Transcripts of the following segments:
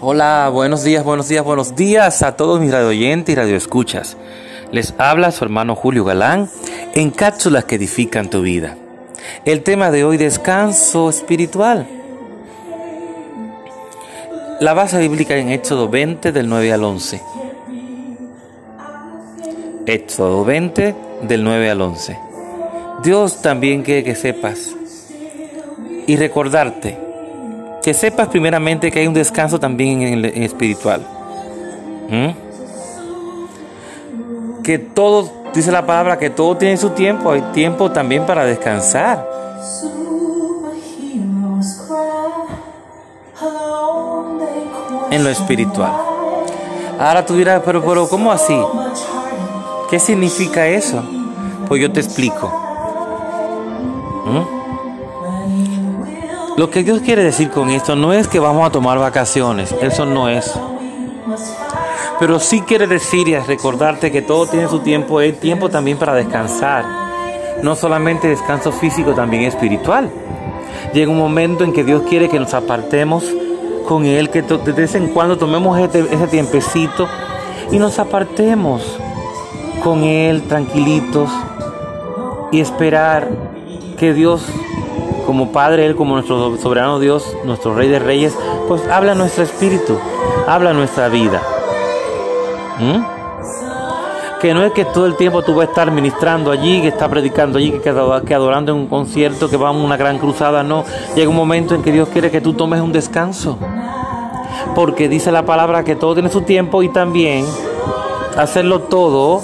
Hola, buenos días, buenos días, buenos días a todos mis radio oyentes y radio escuchas. Les habla su hermano Julio Galán en cápsulas que edifican tu vida. El tema de hoy, descanso espiritual. La base bíblica en Éxodo 20 del 9 al 11. Éxodo 20 del 9 al 11. Dios también quiere que sepas y recordarte que sepas primeramente que hay un descanso también en el espiritual. ¿Mm? Que todo, dice la palabra, que todo tiene su tiempo, hay tiempo también para descansar. En lo espiritual. Ahora tú dirás, pero, pero ¿cómo así? ¿Qué significa eso? Pues yo te explico. ¿Mm? Lo que Dios quiere decir con esto no es que vamos a tomar vacaciones, eso no es. Pero sí quiere decir y recordarte que todo tiene su tiempo, hay tiempo también para descansar. No solamente descanso físico, también espiritual. Llega un momento en que Dios quiere que nos apartemos con Él, que de vez en cuando tomemos este, ese tiempecito y nos apartemos con Él tranquilitos y esperar que Dios como Padre, Él como nuestro soberano Dios, nuestro Rey de Reyes, pues habla nuestro espíritu, habla nuestra vida. ¿Mm? Que no es que todo el tiempo tú vas a estar ministrando allí, que está predicando allí, que, adorando en un concierto, que va a una gran cruzada, no. Llega un momento en que Dios quiere que tú tomes un descanso. Porque dice la palabra que todo tiene su tiempo y también hacerlo todo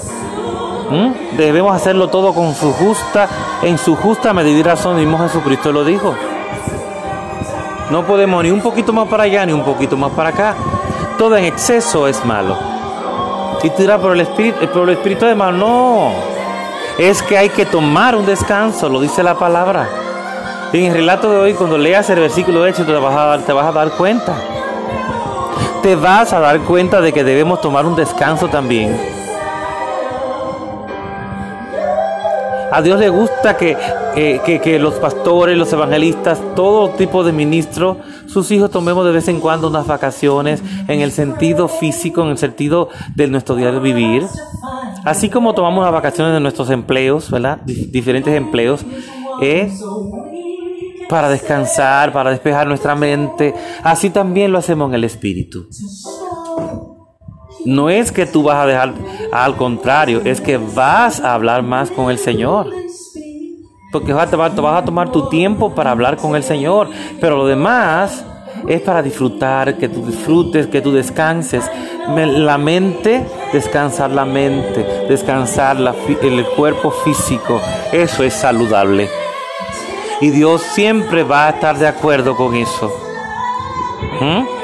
¿Mm? Debemos hacerlo todo con su justa, en su justa medida y razón, mismo Jesucristo lo dijo. No podemos ni un poquito más para allá ni un poquito más para acá. Todo en exceso es malo. Y tú dirás, por el espíritu, por el espíritu de mal, no. Es que hay que tomar un descanso, lo dice la palabra. En el relato de hoy, cuando leas el versículo de dar, te vas a dar cuenta. Te vas a dar cuenta de que debemos tomar un descanso también A Dios le gusta que, que, los pastores, los evangelistas, todo tipo de ministros, sus hijos tomemos de vez en cuando unas vacaciones en el sentido físico, en el sentido de nuestro diario vivir. Así como tomamos las vacaciones de nuestros empleos, ¿verdad? diferentes empleos, ¿eh? para descansar, para despejar nuestra mente. Así también lo hacemos en el espíritu. No es que tú vas a dejar, al contrario, es que vas a hablar más con el Señor. Porque vas a, tomar tu tiempo para hablar con el Señor. Pero lo demás es para disfrutar, que tú disfrutes, que tú descanses. La mente, descansar la mente, descansar el cuerpo físico. Eso es saludable. Y Dios siempre va a estar de acuerdo con eso. ¿Mm?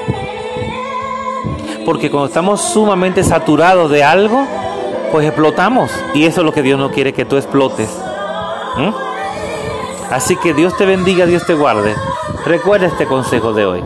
porque cuando estamos sumamente saturados de algo, pues explotamos. Y eso es lo que Dios no quiere que tú explotes. ¿Mm? Así que Dios te bendiga, Dios te guarde. Recuerda este consejo de hoy.